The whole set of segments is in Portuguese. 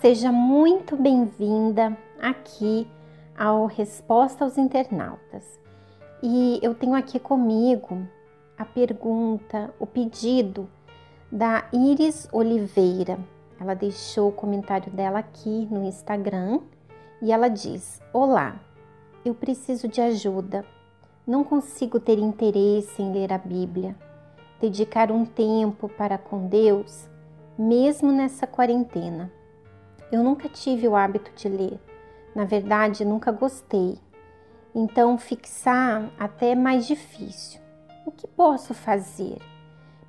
seja muito bem-vinda aqui ao Resposta aos Internautas. E eu tenho aqui comigo a pergunta, o pedido da Iris Oliveira. Ela deixou o comentário dela aqui no Instagram e ela diz: Olá, eu preciso de ajuda. Não consigo ter interesse em ler a Bíblia, dedicar um tempo para com Deus, mesmo nessa quarentena. Eu nunca tive o hábito de ler. Na verdade, nunca gostei. Então, fixar até é mais difícil. O que posso fazer?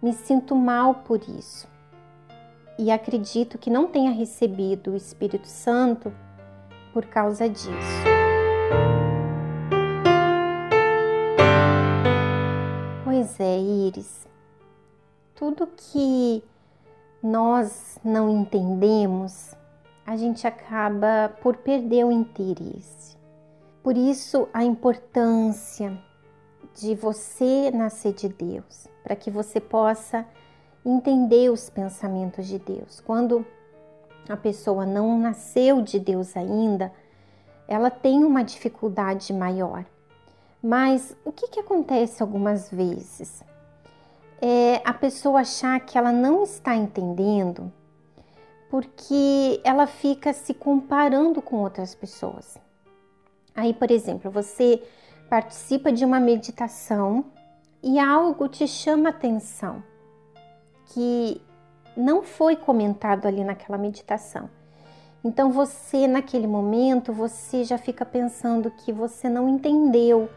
Me sinto mal por isso. E acredito que não tenha recebido o Espírito Santo por causa disso. Pois é, Iris. Tudo que nós não entendemos a gente acaba por perder o interesse. Por isso, a importância de você nascer de Deus, para que você possa entender os pensamentos de Deus. Quando a pessoa não nasceu de Deus ainda, ela tem uma dificuldade maior. Mas o que, que acontece algumas vezes? É a pessoa achar que ela não está entendendo porque ela fica se comparando com outras pessoas. Aí, por exemplo, você participa de uma meditação e algo te chama atenção que não foi comentado ali naquela meditação. Então você naquele momento você já fica pensando que você não entendeu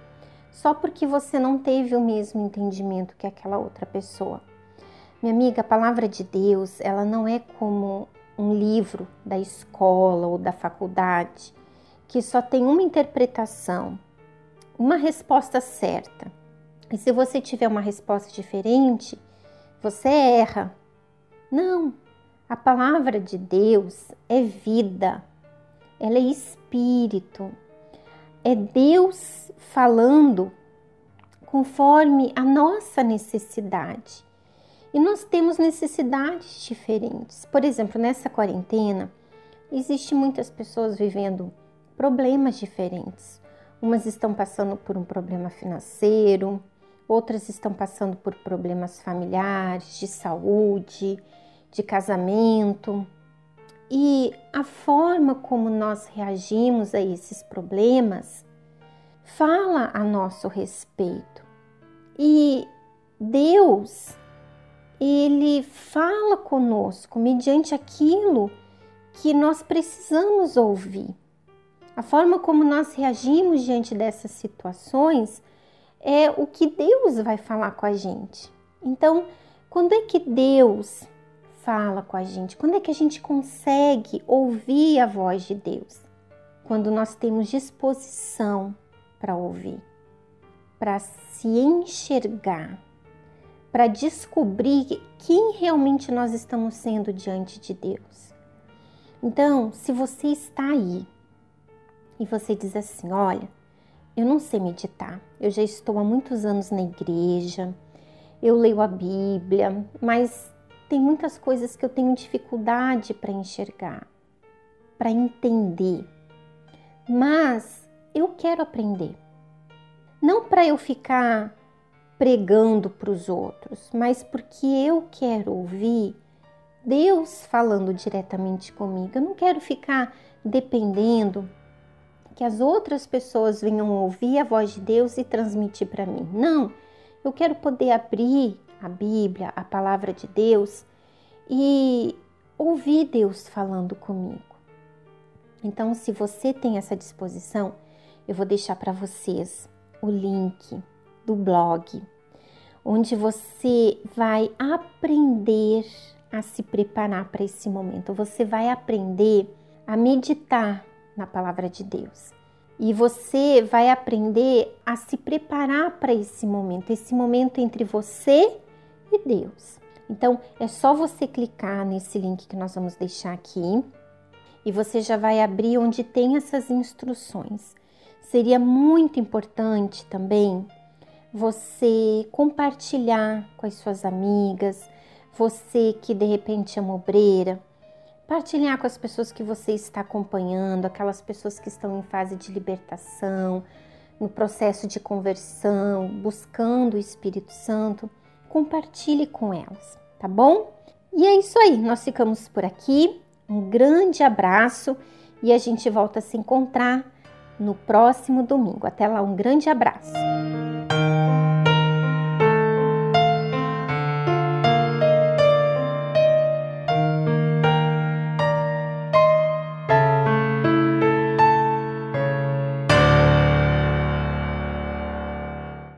só porque você não teve o mesmo entendimento que aquela outra pessoa. Minha amiga, a palavra de Deus, ela não é como um livro da escola ou da faculdade que só tem uma interpretação, uma resposta certa. E se você tiver uma resposta diferente, você erra. Não, a palavra de Deus é vida, ela é espírito, é Deus falando conforme a nossa necessidade. E nós temos necessidades diferentes. Por exemplo, nessa quarentena, existe muitas pessoas vivendo problemas diferentes. Umas estão passando por um problema financeiro, outras estão passando por problemas familiares, de saúde, de casamento. E a forma como nós reagimos a esses problemas fala a nosso respeito. E Deus ele fala conosco mediante aquilo que nós precisamos ouvir. A forma como nós reagimos diante dessas situações é o que Deus vai falar com a gente. Então, quando é que Deus fala com a gente? Quando é que a gente consegue ouvir a voz de Deus? Quando nós temos disposição para ouvir, para se enxergar para descobrir quem realmente nós estamos sendo diante de Deus. Então, se você está aí e você diz assim: Olha, eu não sei meditar, eu já estou há muitos anos na igreja, eu leio a Bíblia, mas tem muitas coisas que eu tenho dificuldade para enxergar, para entender. Mas eu quero aprender. Não para eu ficar pregando para os outros, mas porque eu quero ouvir Deus falando diretamente comigo. Eu não quero ficar dependendo que as outras pessoas venham ouvir a voz de Deus e transmitir para mim. Não, eu quero poder abrir a Bíblia, a palavra de Deus e ouvir Deus falando comigo. Então, se você tem essa disposição, eu vou deixar para vocês o link do blog onde você vai aprender a se preparar para esse momento. Você vai aprender a meditar na palavra de Deus. E você vai aprender a se preparar para esse momento, esse momento entre você e Deus. Então, é só você clicar nesse link que nós vamos deixar aqui e você já vai abrir onde tem essas instruções. Seria muito importante também você compartilhar com as suas amigas, você que de repente é uma obreira, partilhar com as pessoas que você está acompanhando, aquelas pessoas que estão em fase de libertação, no processo de conversão, buscando o Espírito Santo, compartilhe com elas, tá bom? E é isso aí, nós ficamos por aqui. Um grande abraço e a gente volta a se encontrar no próximo domingo. Até lá, um grande abraço.